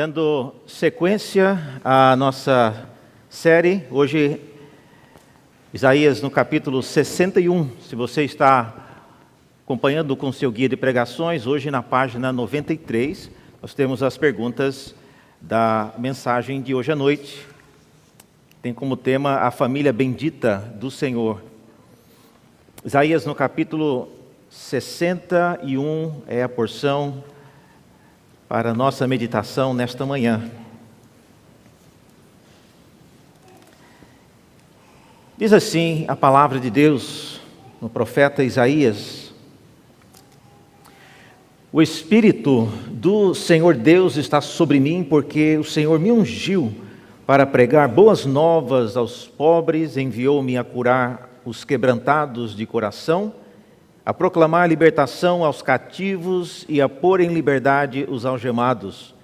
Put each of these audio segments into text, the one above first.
Dando sequência à nossa série, hoje Isaías no capítulo 61. Se você está acompanhando com seu guia de pregações, hoje na página 93, nós temos as perguntas da mensagem de hoje à noite. Tem como tema a família bendita do Senhor. Isaías no capítulo 61 é a porção para a nossa meditação nesta manhã. Diz assim a palavra de Deus no profeta Isaías: O Espírito do Senhor Deus está sobre mim, porque o Senhor me ungiu para pregar boas novas aos pobres, enviou-me a curar os quebrantados de coração a proclamar libertação aos cativos e a pôr em liberdade os algemados,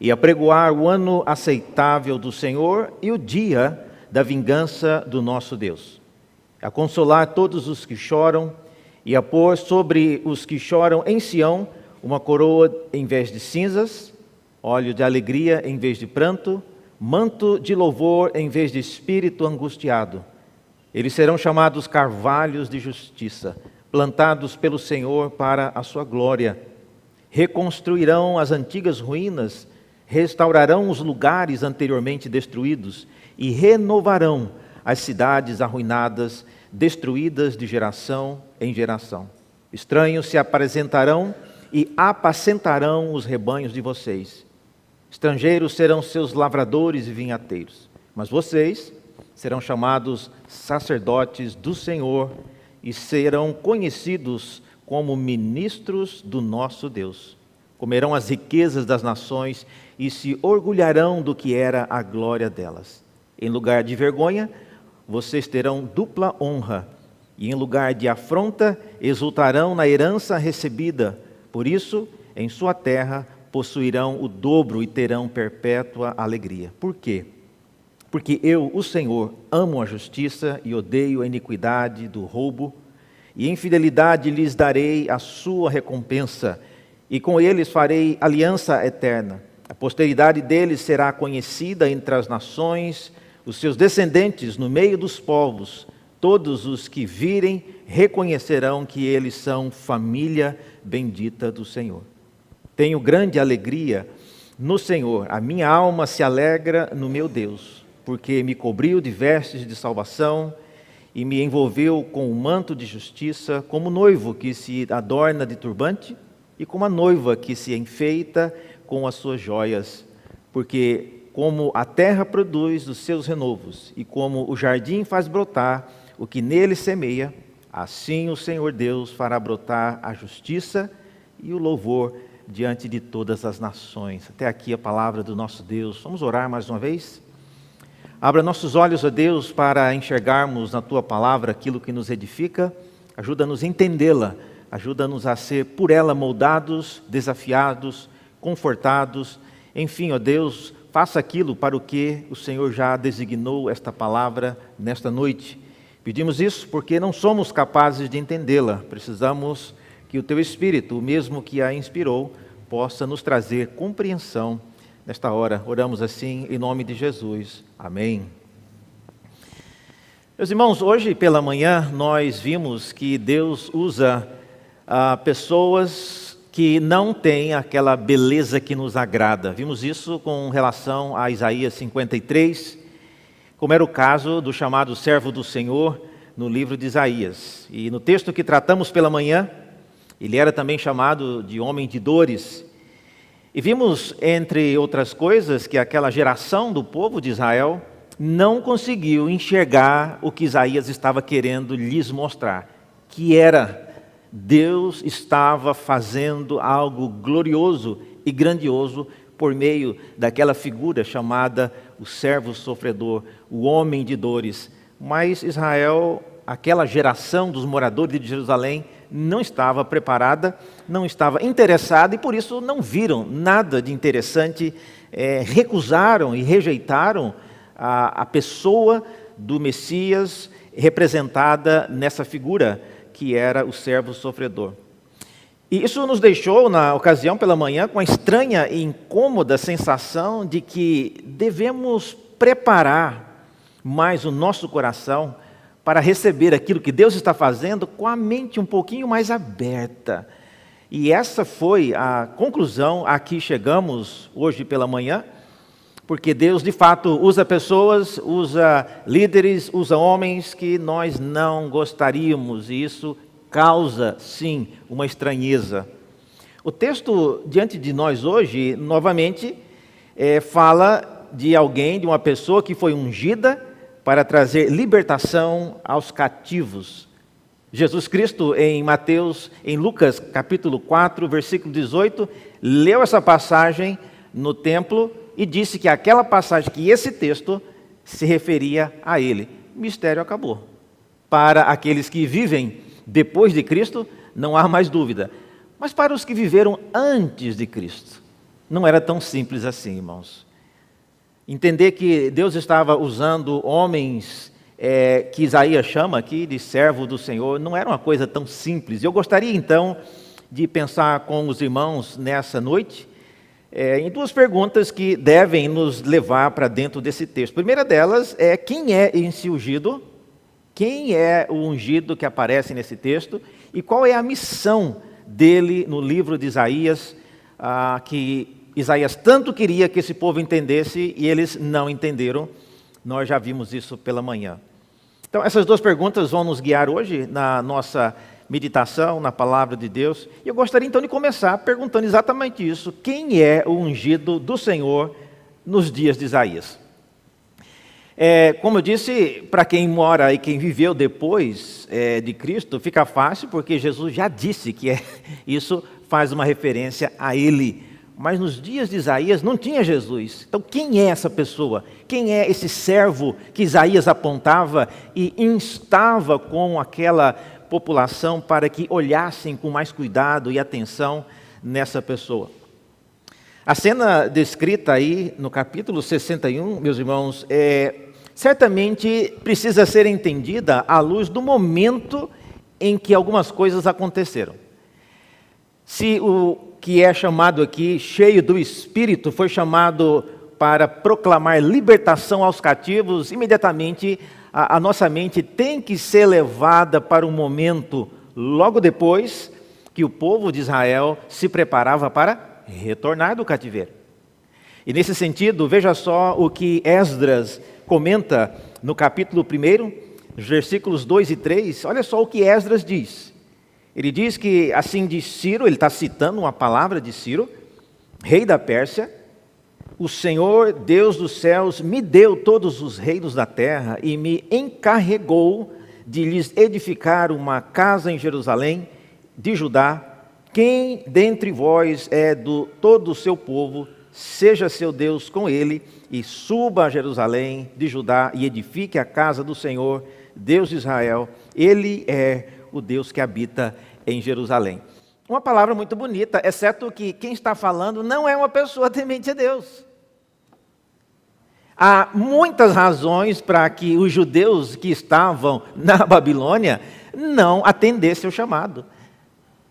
e a pregoar o ano aceitável do Senhor e o dia da vingança do nosso Deus, a consolar todos os que choram e a pôr sobre os que choram em Sião uma coroa em vez de cinzas, óleo de alegria em vez de pranto, manto de louvor em vez de espírito angustiado. Eles serão chamados carvalhos de justiça plantados pelo Senhor para a sua glória. Reconstruirão as antigas ruínas, restaurarão os lugares anteriormente destruídos e renovarão as cidades arruinadas, destruídas de geração em geração. Estranhos se apresentarão e apacentarão os rebanhos de vocês. Estrangeiros serão seus lavradores e vinhateiros, mas vocês serão chamados sacerdotes do Senhor e serão conhecidos como ministros do nosso Deus. Comerão as riquezas das nações e se orgulharão do que era a glória delas. Em lugar de vergonha, vocês terão dupla honra, e em lugar de afronta, exultarão na herança recebida. Por isso, em sua terra possuirão o dobro e terão perpétua alegria. Por quê? Porque eu, o Senhor, amo a justiça e odeio a iniquidade do roubo, e em fidelidade lhes darei a sua recompensa, e com eles farei aliança eterna. A posteridade deles será conhecida entre as nações, os seus descendentes no meio dos povos. Todos os que virem reconhecerão que eles são família bendita do Senhor. Tenho grande alegria no Senhor, a minha alma se alegra no meu Deus porque me cobriu de vestes de salvação e me envolveu com um manto de justiça, como noivo que se adorna de turbante e como a noiva que se enfeita com as suas joias, porque como a terra produz os seus renovos e como o jardim faz brotar o que nele semeia, assim o Senhor Deus fará brotar a justiça e o louvor diante de todas as nações. Até aqui a palavra do nosso Deus. Vamos orar mais uma vez? Abra nossos olhos, ó Deus, para enxergarmos na tua palavra aquilo que nos edifica, ajuda-nos a entendê-la, ajuda-nos a ser por ela moldados, desafiados, confortados. Enfim, ó Deus, faça aquilo para o que o Senhor já designou esta palavra nesta noite. Pedimos isso porque não somos capazes de entendê-la, precisamos que o teu Espírito, o mesmo que a inspirou, possa nos trazer compreensão nesta hora. Oramos assim em nome de Jesus. Amém. Meus irmãos, hoje pela manhã nós vimos que Deus usa ah, pessoas que não têm aquela beleza que nos agrada. Vimos isso com relação a Isaías 53, como era o caso do chamado servo do Senhor no livro de Isaías. E no texto que tratamos pela manhã, ele era também chamado de homem de dores. E vimos, entre outras coisas, que aquela geração do povo de Israel não conseguiu enxergar o que Isaías estava querendo lhes mostrar, que era Deus estava fazendo algo glorioso e grandioso por meio daquela figura chamada o servo sofredor, o homem de dores. Mas Israel, aquela geração dos moradores de Jerusalém, não estava preparada, não estava interessada e por isso não viram nada de interessante, é, recusaram e rejeitaram a, a pessoa do Messias representada nessa figura que era o servo sofredor. E isso nos deixou, na ocasião pela manhã, com a estranha e incômoda sensação de que devemos preparar mais o nosso coração para receber aquilo que Deus está fazendo com a mente um pouquinho mais aberta. E essa foi a conclusão a que chegamos hoje pela manhã, porque Deus de fato usa pessoas, usa líderes, usa homens que nós não gostaríamos, e isso causa, sim, uma estranheza. O texto diante de nós hoje, novamente, é, fala de alguém, de uma pessoa que foi ungida para trazer libertação aos cativos. Jesus Cristo, em Mateus, em Lucas capítulo 4, versículo 18, leu essa passagem no templo e disse que aquela passagem, que esse texto se referia a ele. O mistério acabou. Para aqueles que vivem depois de Cristo, não há mais dúvida. Mas para os que viveram antes de Cristo, não era tão simples assim, irmãos. Entender que Deus estava usando homens é, que Isaías chama aqui de servo do Senhor, não era uma coisa tão simples. Eu gostaria então de pensar com os irmãos nessa noite é, em duas perguntas que devem nos levar para dentro desse texto. A primeira delas é quem é esse ungido? Quem é o ungido que aparece nesse texto e qual é a missão dele no livro de Isaías, ah, que Isaías tanto queria que esse povo entendesse e eles não entenderam. Nós já vimos isso pela manhã. Então, essas duas perguntas vão nos guiar hoje na nossa meditação, na palavra de Deus. E eu gostaria então de começar perguntando exatamente isso: quem é o ungido do Senhor nos dias de Isaías? É, como eu disse, para quem mora e quem viveu depois é, de Cristo, fica fácil, porque Jesus já disse que é, isso faz uma referência a Ele. Mas nos dias de Isaías não tinha Jesus. Então, quem é essa pessoa? Quem é esse servo que Isaías apontava e instava com aquela população para que olhassem com mais cuidado e atenção nessa pessoa? A cena descrita aí no capítulo 61, meus irmãos, é certamente precisa ser entendida à luz do momento em que algumas coisas aconteceram. Se o que é chamado aqui, cheio do Espírito, foi chamado para proclamar libertação aos cativos, imediatamente a, a nossa mente tem que ser levada para um momento logo depois que o povo de Israel se preparava para retornar do cativeiro. E nesse sentido, veja só o que Esdras comenta no capítulo 1, versículos 2 e 3, olha só o que Esdras diz. Ele diz que, assim diz Ciro, ele está citando uma palavra de Ciro, rei da Pérsia, o Senhor, Deus dos céus, me deu todos os reinos da terra e me encarregou de lhes edificar uma casa em Jerusalém, de Judá. Quem dentre vós é do todo o seu povo, seja seu Deus com ele, e suba a Jerusalém de Judá e edifique a casa do Senhor, Deus de Israel. Ele é o Deus que habita em Jerusalém. Uma palavra muito bonita, exceto que quem está falando não é uma pessoa temente a Deus. Há muitas razões para que os judeus que estavam na Babilônia não atendessem o chamado.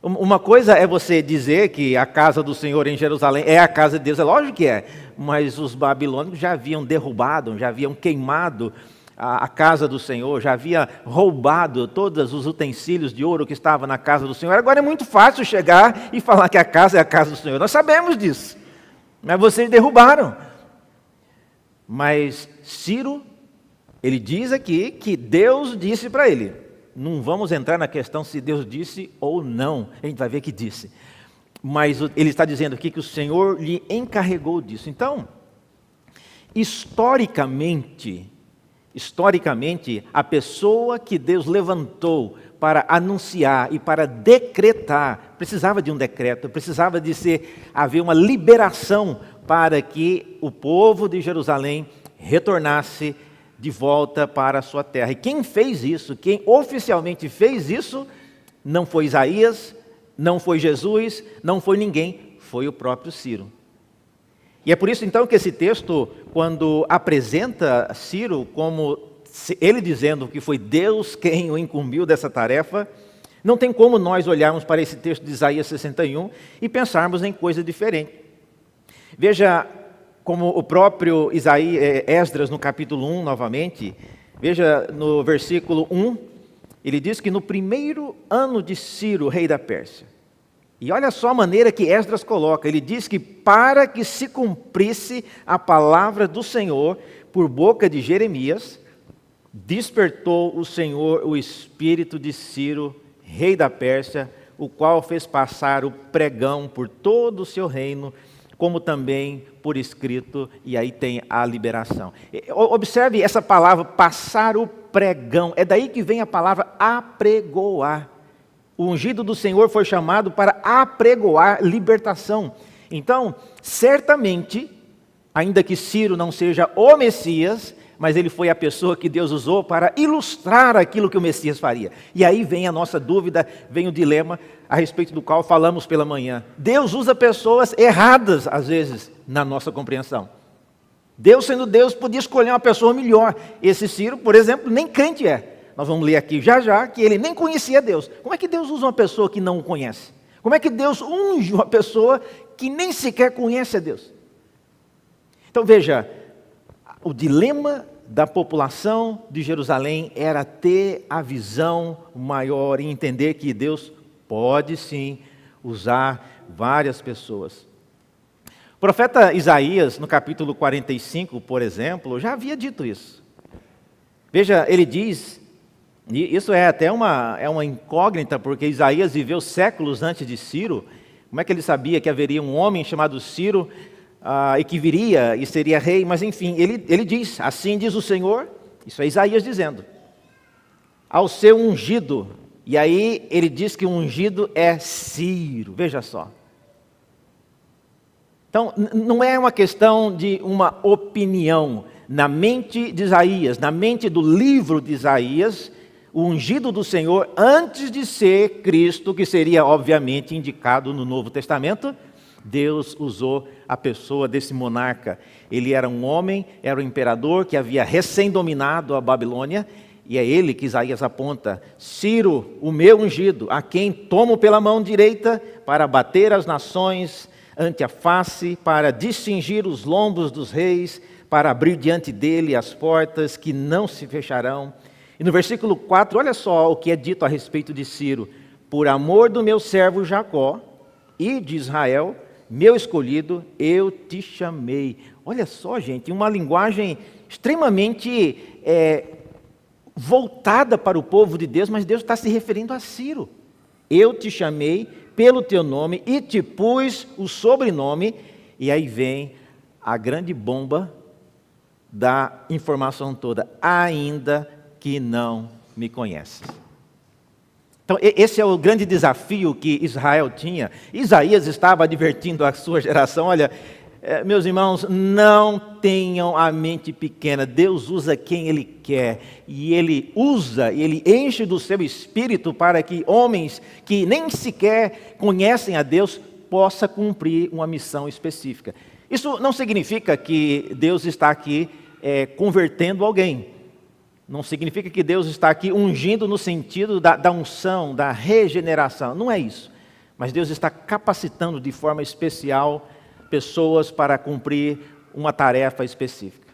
Uma coisa é você dizer que a casa do Senhor em Jerusalém é a casa de Deus, é lógico que é, mas os babilônicos já haviam derrubado, já haviam queimado a, casa do Senhor, já havia roubado todos os utensílios de ouro que estavam na casa do Senhor. Agora é muito fácil chegar e falar que a casa é a casa do Senhor. Nós sabemos disso, mas vocês derrubaram. Mas Ciro, ele diz aqui que Deus disse para ele: não vamos entrar na questão se Deus disse ou não, a gente vai ver que disse. Mas ele está dizendo aqui que o Senhor lhe encarregou disso. Então, historicamente, historicamente, a pessoa que Deus levantou para anunciar e para decretar, precisava de um decreto, precisava de ser haver uma liberação para que o povo de Jerusalém retornasse de volta para a sua terra. E quem fez isso, quem oficialmente fez isso, não foi Isaías, não foi Jesus, não foi ninguém, foi o próprio Ciro. E é por isso então que esse texto, quando apresenta Ciro como ele dizendo que foi Deus quem o incumbiu dessa tarefa, Não tem como nós olharmos para esse texto de Isaías 61 e pensarmos em coisa diferente. Veja como o próprio Isaías, eh, Esdras, no capítulo 1, novamente, veja no versículo 1, ele diz que no primeiro ano de Ciro, rei da Pérsia, e olha só a maneira que Esdras coloca, ele diz que para que se cumprisse a palavra do Senhor por boca de Jeremias, despertou o Senhor o espírito de Ciro, rei da Pérsia, o qual fez passar o pregão por todo o seu reino como também por escrito, e aí tem a liberação. Observe essa palavra, passar o pregão, é daí que vem a palavra apregoar. O ungido do Senhor foi chamado para apregoar libertação. Então, certamente, ainda que Ciro não seja o Messias, mas ele foi a pessoa que Deus usou para ilustrar aquilo que o Messias faria. E aí vem a nossa dúvida, vem o dilema a respeito do qual falamos pela manhã. Deus usa pessoas erradas, às vezes, na nossa compreensão. Deus, sendo Deus, podia escolher uma pessoa melhor. Esse Ciro, por exemplo, nem crente é. Nós vamos ler aqui já já que ele nem conhecia Deus. Como é que Deus usa uma pessoa que não o conhece? Como é que Deus unge uma pessoa que nem sequer conhece a Deus? Então veja, o dilema da população de Jerusalém era ter a visão maior e entender que Deus pode sim usar várias pessoas. O profeta Isaías, no capítulo 45, por exemplo, já havia dito isso. Veja, ele diz, e isso é até uma, é uma incógnita, porque Isaías viveu séculos antes de Ciro. Como é que ele sabia que haveria um homem chamado Ciro ah, e que viria e seria rei, mas enfim, ele, ele diz: Assim diz o Senhor, isso é Isaías dizendo, ao seu ungido, e aí ele diz que o ungido é Ciro, veja só. Então, não é uma questão de uma opinião. Na mente de Isaías, na mente do livro de Isaías, o ungido do Senhor, antes de ser Cristo, que seria obviamente indicado no Novo Testamento, Deus usou a pessoa desse monarca. Ele era um homem, era o um imperador que havia recém-dominado a Babilônia, e é ele que Isaías aponta: Ciro, o meu ungido, a quem tomo pela mão direita para bater as nações ante a face, para distingir os lombos dos reis, para abrir diante dele as portas que não se fecharão. E no versículo 4, olha só o que é dito a respeito de Ciro: Por amor do meu servo Jacó e de Israel, meu escolhido, eu te chamei. Olha só, gente, uma linguagem extremamente é, voltada para o povo de Deus, mas Deus está se referindo a Ciro. Eu te chamei pelo teu nome e te pus o sobrenome, e aí vem a grande bomba da informação toda, ainda que não me conheces. Então, esse é o grande desafio que Israel tinha. Isaías estava advertindo a sua geração: olha, eh, meus irmãos, não tenham a mente pequena. Deus usa quem Ele quer. E Ele usa, Ele enche do seu espírito para que homens que nem sequer conhecem a Deus possa cumprir uma missão específica. Isso não significa que Deus está aqui é, convertendo alguém. Não significa que Deus está aqui ungindo no sentido da, da unção, da regeneração. Não é isso. Mas Deus está capacitando de forma especial pessoas para cumprir uma tarefa específica.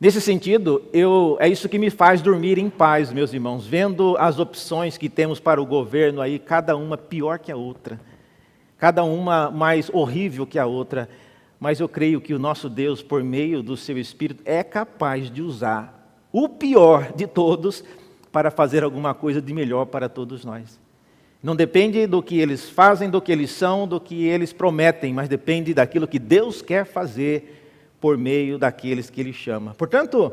Nesse sentido, eu, é isso que me faz dormir em paz, meus irmãos, vendo as opções que temos para o governo aí, cada uma pior que a outra, cada uma mais horrível que a outra, mas eu creio que o nosso Deus, por meio do seu Espírito, é capaz de usar o pior de todos, para fazer alguma coisa de melhor para todos nós. Não depende do que eles fazem, do que eles são, do que eles prometem, mas depende daquilo que Deus quer fazer por meio daqueles que Ele chama. Portanto,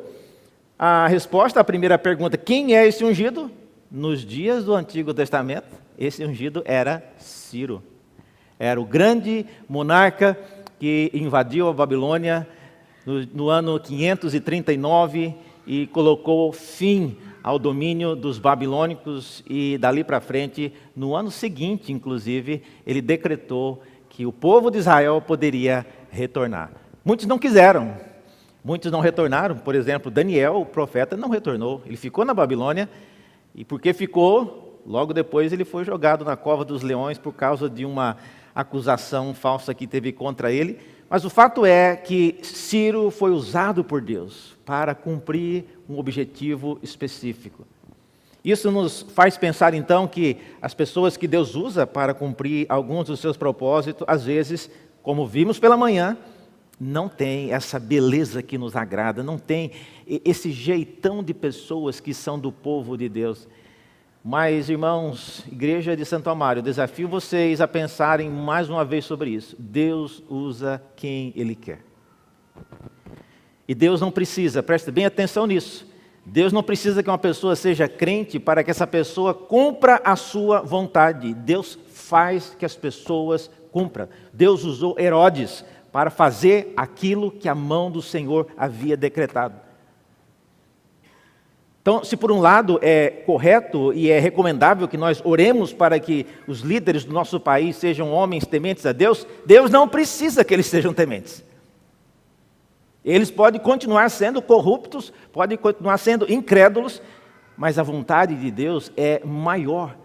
a resposta à primeira pergunta, quem é esse ungido? Nos dias do Antigo Testamento, esse ungido era Ciro. Era o grande monarca que invadiu a Babilônia no, no ano 539 e colocou fim ao domínio dos babilônicos e dali para frente, no ano seguinte, inclusive, ele decretou que o povo de Israel poderia retornar. Muitos não quiseram, muitos não retornaram. Por exemplo, Daniel, o profeta, não retornou. Ele ficou na Babilônia e porque ficou, Logo depois ele foi jogado na cova dos leões por causa de uma acusação falsa que teve contra ele. Mas o fato é que Ciro foi usado por Deus para cumprir um objetivo específico. Isso nos faz pensar então que as pessoas que Deus usa para cumprir alguns dos seus propósitos, às vezes, como vimos pela manhã, não tem essa beleza que nos agrada, não tem esse jeitão de pessoas que são do povo de Deus. Mas, irmãos, Igreja de Santo eu desafio vocês a pensarem mais uma vez sobre isso. Deus usa quem Ele quer. E Deus não precisa, preste bem atenção nisso. Deus não precisa que uma pessoa seja crente para que essa pessoa cumpra a sua vontade. Deus faz que as pessoas cumpram. Deus usou Herodes para fazer aquilo que a mão do Senhor havia decretado. Então, se por um lado é correto e é recomendável que nós oremos para que os líderes do nosso país sejam homens tementes a Deus, Deus não precisa que eles sejam tementes. Eles podem continuar sendo corruptos, podem continuar sendo incrédulos, mas a vontade de Deus é maior.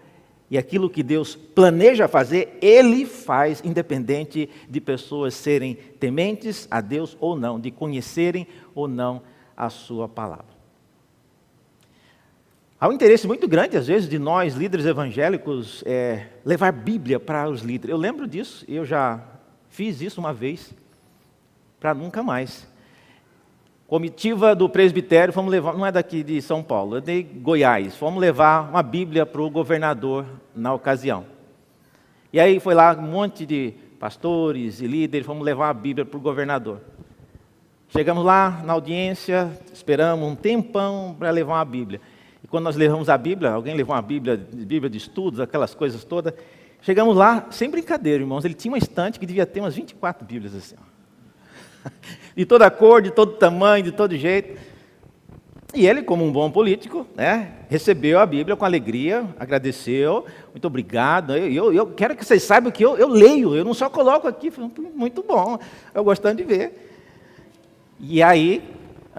E aquilo que Deus planeja fazer, Ele faz, independente de pessoas serem tementes a Deus ou não, de conhecerem ou não a Sua palavra. Há um interesse muito grande, às vezes, de nós, líderes evangélicos, é, levar Bíblia para os líderes. Eu lembro disso, eu já fiz isso uma vez, para nunca mais. Comitiva do presbitério, fomos levar, não é daqui de São Paulo, é de Goiás, fomos levar uma Bíblia para o governador na ocasião. E aí foi lá um monte de pastores e líderes, fomos levar a Bíblia para o governador. Chegamos lá na audiência, esperamos um tempão para levar uma Bíblia. Quando nós levamos a Bíblia, alguém levou uma Bíblia, Bíblia de estudos, aquelas coisas todas. Chegamos lá, sem brincadeira, irmãos, ele tinha uma estante que devia ter umas 24 Bíblias assim. Ó de toda cor, de todo tamanho, de todo jeito. E ele, como um bom político, né, recebeu a Bíblia com alegria, agradeceu, muito obrigado. Eu, eu, eu quero que vocês saibam que eu, eu, leio, eu não só coloco aqui, muito bom, eu gostando de ver. E aí,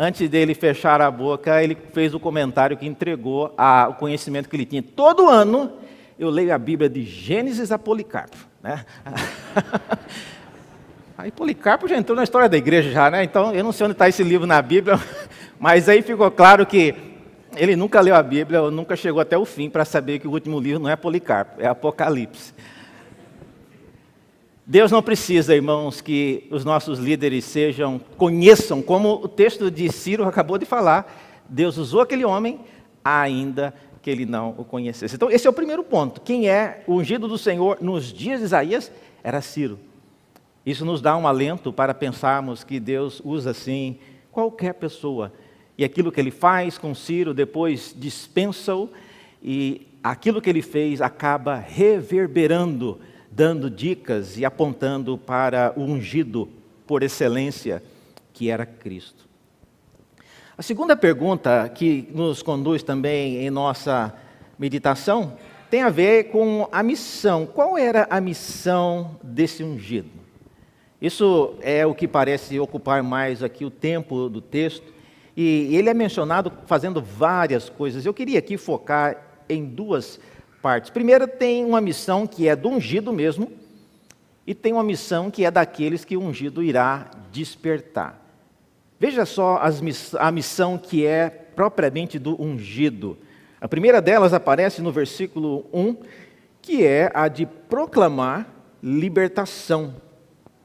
antes dele fechar a boca, ele fez o comentário que entregou a, o conhecimento que ele tinha. Todo ano eu leio a Bíblia de Gênesis a Policarpo. Né? Aí Policarpo já entrou na história da igreja já, né? Então eu não sei onde está esse livro na Bíblia, mas aí ficou claro que ele nunca leu a Bíblia, ou nunca chegou até o fim para saber que o último livro não é Policarpo, é Apocalipse. Deus não precisa, irmãos, que os nossos líderes sejam, conheçam, como o texto de Ciro acabou de falar. Deus usou aquele homem, ainda que ele não o conhecesse. Então, esse é o primeiro ponto. Quem é o ungido do Senhor nos dias de Isaías era Ciro. Isso nos dá um alento para pensarmos que Deus usa assim qualquer pessoa. E aquilo que ele faz com Ciro, depois dispensa-o, e aquilo que ele fez acaba reverberando, dando dicas e apontando para o ungido por excelência, que era Cristo. A segunda pergunta que nos conduz também em nossa meditação tem a ver com a missão. Qual era a missão desse ungido? Isso é o que parece ocupar mais aqui o tempo do texto. E ele é mencionado fazendo várias coisas. Eu queria aqui focar em duas partes. Primeiro, tem uma missão que é do ungido mesmo, e tem uma missão que é daqueles que o ungido irá despertar. Veja só a missão que é propriamente do ungido. A primeira delas aparece no versículo 1, que é a de proclamar libertação.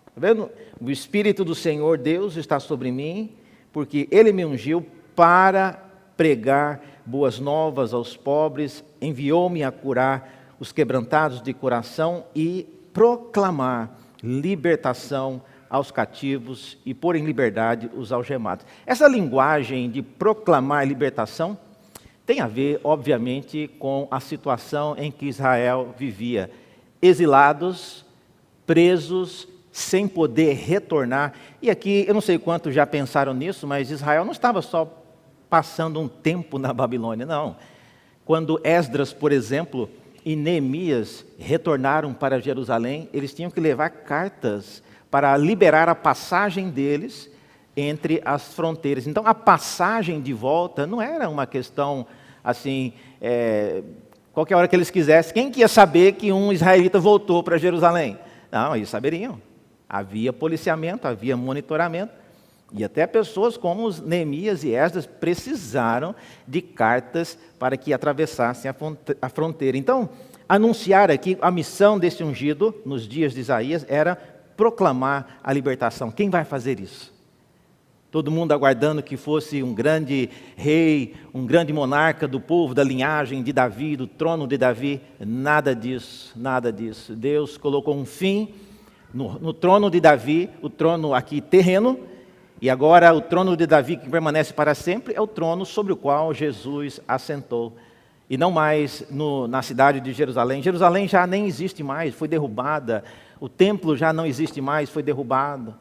Está vendo? O Espírito do Senhor Deus está sobre mim, porque Ele me ungiu para pregar boas novas aos pobres, enviou-me a curar os quebrantados de coração e proclamar libertação aos cativos e pôr em liberdade os algemados. Essa linguagem de proclamar libertação tem a ver, obviamente, com a situação em que Israel vivia. Exilados, presos, sem poder retornar. E aqui, eu não sei quantos já pensaram nisso, mas Israel não estava só passando um tempo na Babilônia, não. Quando Esdras, por exemplo, e Neemias retornaram para Jerusalém, eles tinham que levar cartas para liberar a passagem deles entre as fronteiras. Então, a passagem de volta não era uma questão assim. É, Qualquer hora que eles quisessem, quem que ia saber que um israelita voltou para Jerusalém? Não, eles saberiam. Havia policiamento, havia monitoramento. E até pessoas como os Neemias e Esdras precisaram de cartas para que atravessassem a fronteira. Então, anunciar aqui a missão desse ungido nos dias de Isaías era proclamar a libertação. Quem vai fazer isso? Todo mundo aguardando que fosse um grande rei, um grande monarca do povo, da linhagem de Davi, do trono de Davi. Nada disso, nada disso. Deus colocou um fim no, no trono de Davi, o trono aqui terreno, e agora o trono de Davi que permanece para sempre é o trono sobre o qual Jesus assentou. E não mais no, na cidade de Jerusalém. Jerusalém já nem existe mais, foi derrubada. O templo já não existe mais, foi derrubado.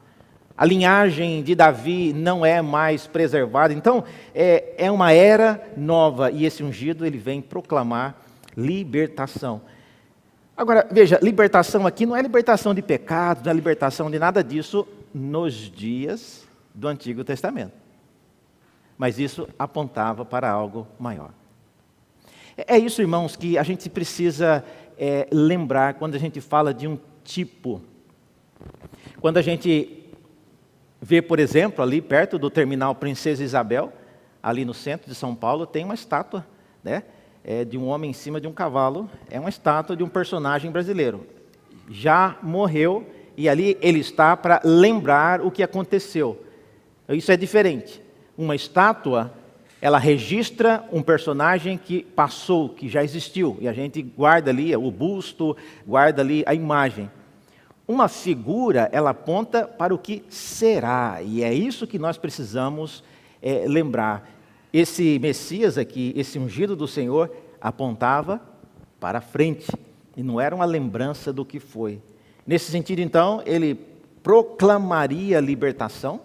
A linhagem de Davi não é mais preservada. Então, é, é uma era nova e esse ungido ele vem proclamar libertação. Agora, veja, libertação aqui não é libertação de pecados, não é libertação de nada disso nos dias do Antigo Testamento. Mas isso apontava para algo maior. É, isso, irmãos, que a gente precisa é, lembrar quando a gente fala de um tipo. Quando a gente vê, por exemplo, ali perto do terminal Princesa Isabel, ali no centro de São Paulo, tem uma estátua né, é, de um homem em cima de um cavalo. É uma estátua de um personagem brasileiro. Já morreu e ali ele está para lembrar o que aconteceu. Isso é diferente. Uma estátua, ela registra um personagem que passou, que já existiu, e a gente guarda ali o busto, guarda ali a imagem. Uma figura, ela aponta para o que será, e é isso que nós precisamos é, lembrar. Esse Messias aqui, esse ungido do Senhor, apontava para frente, e não era uma lembrança do que foi. Nesse sentido, então, ele proclamaria libertação,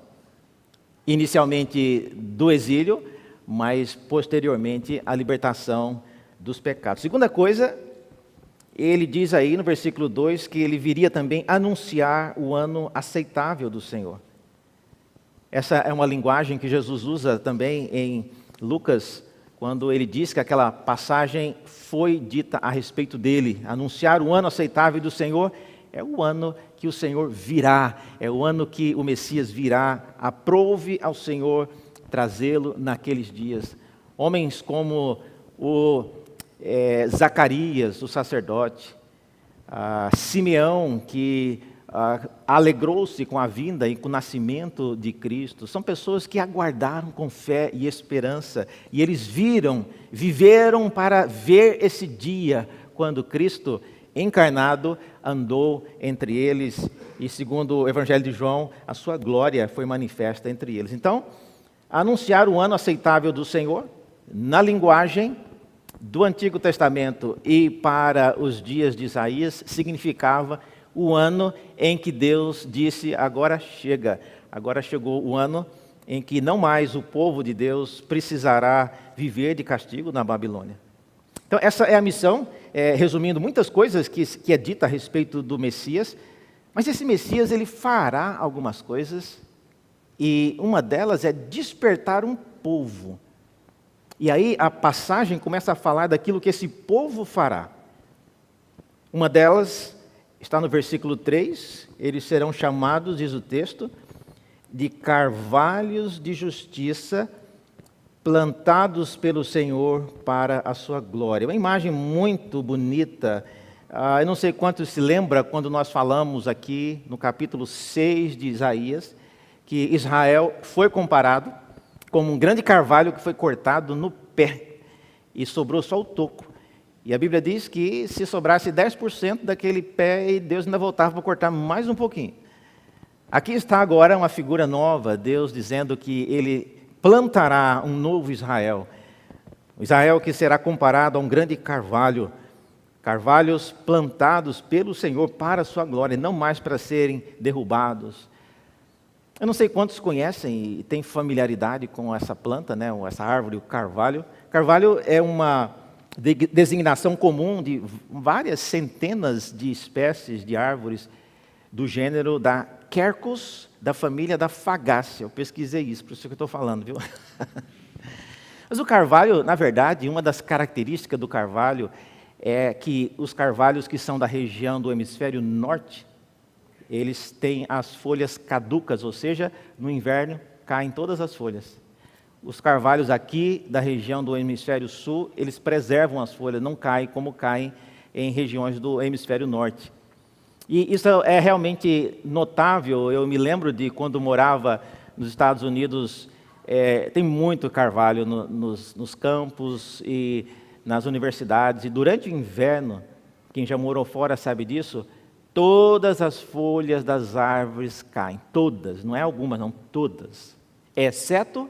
inicialmente do exílio, mas posteriormente a libertação dos pecados. Segunda coisa, ele diz aí no versículo 2 que ele viria também anunciar o ano aceitável do Senhor. Essa é uma linguagem que Jesus usa também em Lucas, quando ele diz que aquela passagem foi dita a respeito dele. Anunciar o ano aceitável do Senhor é o ano que o Senhor virá, é o ano que o Messias virá. Aprove ao Senhor trazê-lo naqueles dias. Homens como o é, Zacarias, o sacerdote, Simeão, que alegrou-se com a vinda e com o nascimento de Cristo. São pessoas que aguardaram com fé e esperança, e eles viram, viveram para ver esse dia quando Cristo encarnado andou entre eles e, segundo o Evangelho de João, a sua glória foi manifesta entre eles. Então, anunciar o ano aceitável do Senhor na linguagem do Antigo Testamento e para os dias de Isaías significava o ano em que Deus disse: agora chega, agora chegou o ano em que não mais o povo de Deus precisará viver de castigo na Babilônia. Então, essa é a missão, é, resumindo muitas coisas que, que é dita a respeito do Messias, mas esse Messias ele fará algumas coisas, e uma delas é despertar um povo e aí a passagem começa a falar daquilo que esse povo fará. Uma delas está no versículo 3, eles serão chamados, diz o texto, de carvalhos de justiça plantados pelo Senhor para a sua glória. Uma imagem muito bonita. Ah, eu não sei quantos se lembra quando nós falamos aqui no capítulo 6 de Isaías, que Israel foi comparado como um grande carvalho que foi cortado no pé e sobrou só o toco. E a Bíblia diz que se sobrasse 10% daquele pé, Deus ainda voltava para cortar mais um pouquinho. Aqui está agora uma figura nova, Deus dizendo que ele plantará um novo Israel. Israel que será comparado a um grande carvalho, carvalhos plantados pelo Senhor para a sua glória, não mais para serem derrubados, eu não sei quantos conhecem e têm familiaridade com essa planta, né, essa árvore, o carvalho. Carvalho é uma designação comum de várias centenas de espécies de árvores do gênero da Quercus, da família da Fagácea. Eu pesquisei isso, por isso que eu estou falando, viu? Mas o carvalho, na verdade, uma das características do carvalho é que os carvalhos que são da região do hemisfério norte, eles têm as folhas caducas, ou seja, no inverno caem todas as folhas. Os carvalhos aqui da região do hemisfério sul, eles preservam as folhas, não caem como caem em regiões do hemisfério norte. E isso é realmente notável. Eu me lembro de quando morava nos Estados Unidos, é, tem muito carvalho no, nos, nos campos e nas universidades. E durante o inverno, quem já morou fora sabe disso, todas as folhas das árvores caem. Todas, não é algumas, não, todas. Exceto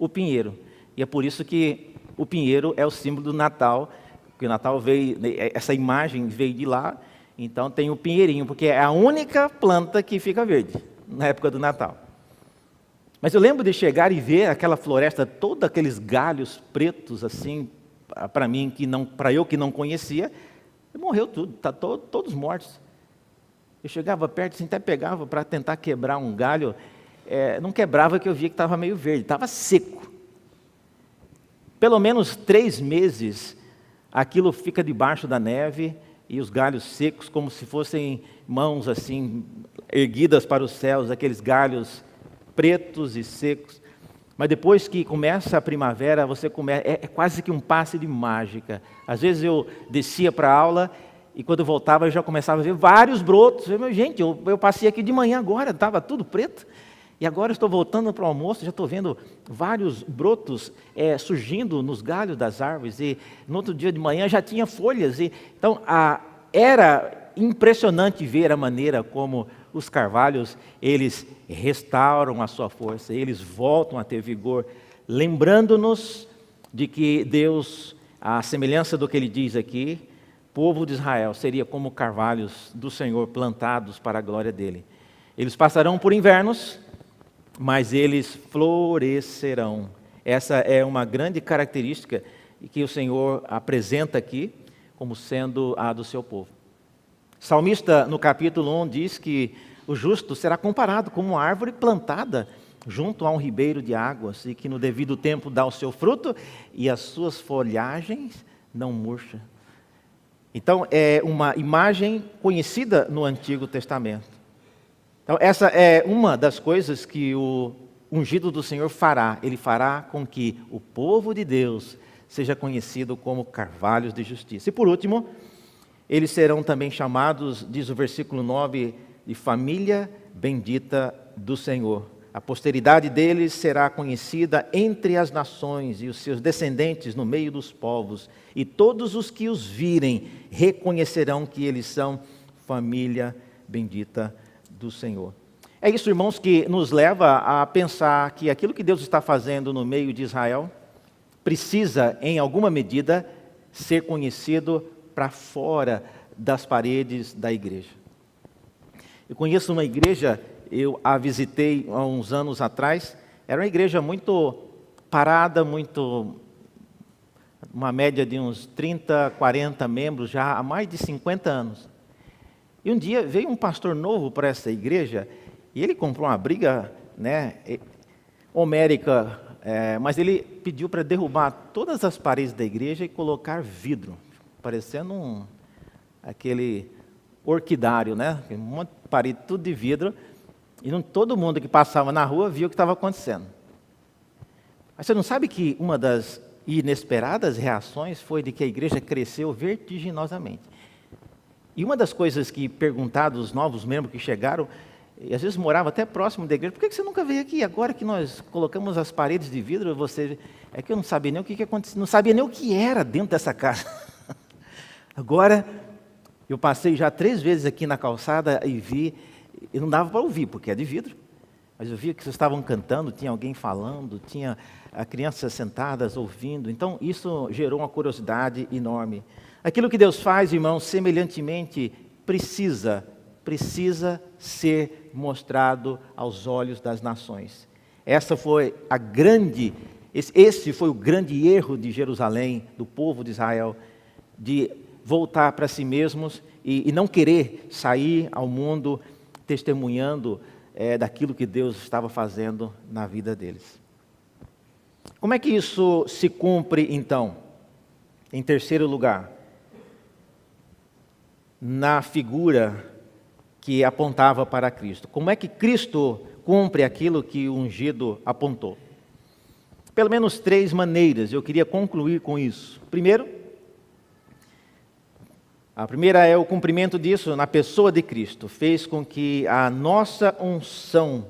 o pinheiro. E é por isso que o pinheiro é o símbolo do Natal, porque o Natal veio, essa imagem veio de lá, então tem o pinheirinho, porque é a única planta que fica verde na época do Natal. Mas eu lembro de chegar e ver aquela floresta, todos aqueles galhos pretos assim, para mim que não, para eu que não conhecia, morreu tudo, tá to, todos mortos. Eu chegava perto, assim, até pegava para tentar quebrar um galho, é, não quebrava que eu via que estava meio verde, estava seco. Pelo menos três meses, aquilo fica debaixo da neve e os galhos secos, como se fossem mãos assim erguidas para os céus, aqueles galhos pretos e secos. Mas depois que começa a primavera, você começa, é, é quase que um passe de mágica. Às vezes eu descia para a aula e quando eu voltava eu já começava a ver vários brotos. Eu, gente, eu, eu passei aqui de manhã agora, estava tudo preto. E agora estou voltando para o almoço, já estou vendo vários brotos é, surgindo nos galhos das árvores. E no outro dia de manhã já tinha folhas. E, então, a, era impressionante ver a maneira como os carvalhos, eles restauram a sua força, eles voltam a ter vigor, lembrando-nos de que Deus, a semelhança do que ele diz aqui, povo de Israel seria como carvalhos do Senhor plantados para a glória dele. Eles passarão por invernos, mas eles florescerão. Essa é uma grande característica que o Senhor apresenta aqui como sendo a do seu povo. Salmista, no capítulo 1, diz que o justo será comparado com uma árvore plantada junto a um ribeiro de águas e que no devido tempo dá o seu fruto e as suas folhagens não murcha. Então, é uma imagem conhecida no Antigo Testamento. Então, essa é uma das coisas que o ungido do Senhor fará. Ele fará com que o povo de Deus seja conhecido como carvalhos de justiça. E por último, eles serão também chamados, diz o versículo 9, de família bendita do Senhor. A posteridade deles será conhecida entre as nações e os seus descendentes no meio dos povos, e todos os que os virem reconhecerão que eles são família bendita do Senhor. É isso, irmãos, que nos leva a pensar que aquilo que Deus está fazendo no meio de Israel precisa, em alguma medida, ser conhecido para fora das paredes da igreja. Eu conheço uma igreja, eu a visitei há uns anos atrás, era uma igreja muito parada, muito uma média de uns 30, 40 membros já há mais de 50 anos. E um dia veio um pastor novo para essa igreja e ele comprou uma briga né, homérica, é, mas ele pediu para derrubar todas as paredes da igreja e colocar vidro, parecendo um, aquele orquidário, né? Um de parede, tudo de vidro. E não, todo mundo que passava na rua viu o que estava acontecendo. Mas você não sabe que uma das inesperadas reações foi de que a igreja cresceu vertiginosamente. E uma das coisas que perguntaram os novos membros que chegaram, e às vezes morava até próximo da igreja, por que você nunca veio aqui? Agora que nós colocamos as paredes de vidro, você. É que eu não sabia nem o que, que não sabia nem o que era dentro dessa casa. Agora, eu passei já três vezes aqui na calçada e vi, e não dava para ouvir, porque é de vidro. Mas eu via que vocês estavam cantando, tinha alguém falando, tinha crianças sentadas ouvindo. Então, isso gerou uma curiosidade enorme. Aquilo que Deus faz, irmãos, semelhantemente, precisa, precisa ser mostrado aos olhos das nações. Essa foi a grande, esse foi o grande erro de Jerusalém, do povo de Israel, de voltar para si mesmos e, e não querer sair ao mundo testemunhando é, daquilo que Deus estava fazendo na vida deles. Como é que isso se cumpre então? Em terceiro lugar, na figura que apontava para Cristo. Como é que Cristo cumpre aquilo que o ungido apontou? Pelo menos três maneiras, eu queria concluir com isso. Primeiro, a primeira é o cumprimento disso na pessoa de Cristo, fez com que a nossa unção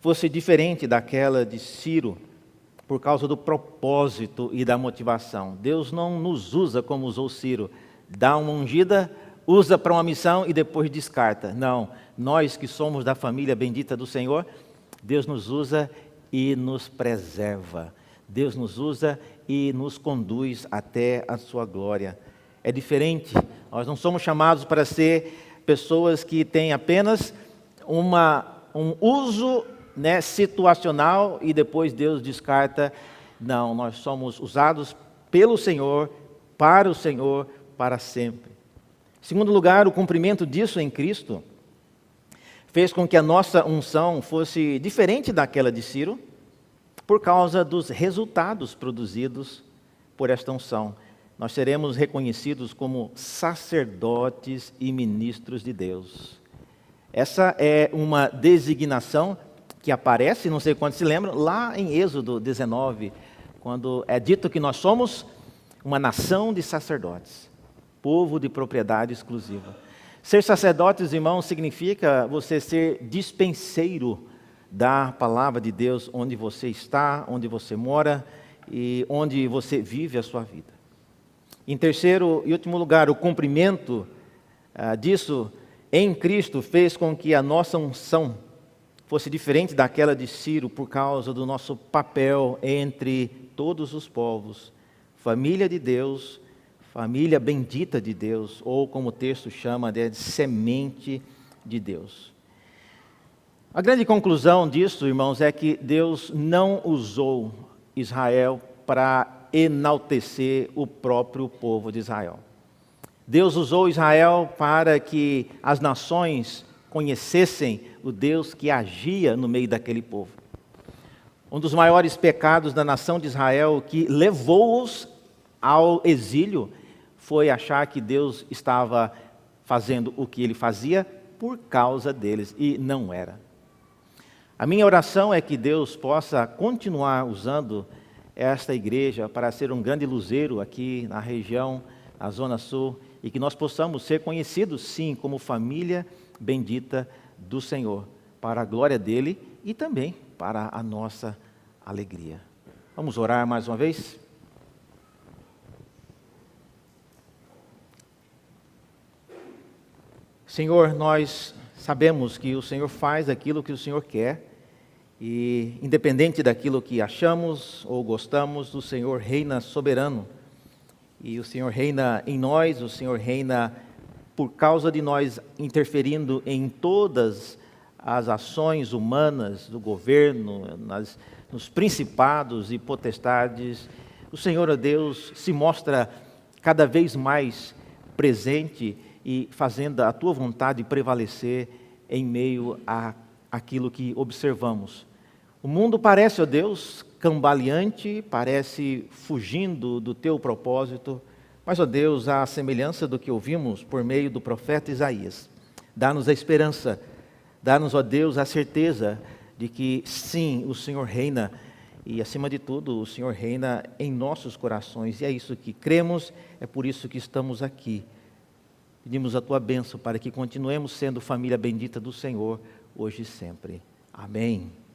fosse diferente daquela de Ciro, por causa do propósito e da motivação. Deus não nos usa como usou Ciro, dá uma ungida, usa para uma missão e depois descarta. Não, nós que somos da família bendita do Senhor, Deus nos usa e nos preserva. Deus nos usa e nos conduz até a sua glória. É diferente, nós não somos chamados para ser pessoas que têm apenas uma, um uso né, situacional e depois Deus descarta. Não, nós somos usados pelo Senhor, para o Senhor, para sempre. Segundo lugar, o cumprimento disso em Cristo fez com que a nossa unção fosse diferente daquela de Ciro, por causa dos resultados produzidos por esta unção. Nós seremos reconhecidos como sacerdotes e ministros de Deus. Essa é uma designação que aparece, não sei quantos se lembram, lá em Êxodo 19, quando é dito que nós somos uma nação de sacerdotes povo de propriedade exclusiva. Ser sacerdotes, irmãos, significa você ser dispenseiro da palavra de Deus onde você está, onde você mora e onde você vive a sua vida. Em terceiro e último lugar, o cumprimento ah, disso em Cristo fez com que a nossa unção fosse diferente daquela de Ciro por causa do nosso papel entre todos os povos, família de Deus família bendita de Deus, ou como o texto chama de semente de Deus. A grande conclusão disso, irmãos, é que Deus não usou Israel para enaltecer o próprio povo de Israel. Deus usou Israel para que as nações conhecessem o Deus que agia no meio daquele povo. Um dos maiores pecados da nação de Israel que levou-os ao exílio foi achar que Deus estava fazendo o que ele fazia por causa deles, e não era. A minha oração é que Deus possa continuar usando esta igreja para ser um grande luzeiro aqui na região, na Zona Sul, e que nós possamos ser conhecidos, sim, como família bendita do Senhor, para a glória dele e também para a nossa alegria. Vamos orar mais uma vez? Senhor, nós sabemos que o Senhor faz aquilo que o Senhor quer e, independente daquilo que achamos ou gostamos, o Senhor reina soberano. E o Senhor reina em nós, o Senhor reina por causa de nós interferindo em todas as ações humanas do governo, nas, nos principados e potestades. O Senhor, ó Deus, se mostra cada vez mais presente e fazendo a tua vontade prevalecer em meio a aquilo que observamos. O mundo parece, ó Deus, cambaleante, parece fugindo do teu propósito, mas, ó Deus, a semelhança do que ouvimos por meio do profeta Isaías, dá-nos a esperança, dá-nos, ó Deus, a certeza de que sim, o Senhor reina e, acima de tudo, o Senhor reina em nossos corações, e é isso que cremos, é por isso que estamos aqui. Pedimos a tua bênção para que continuemos sendo família bendita do Senhor, hoje e sempre. Amém.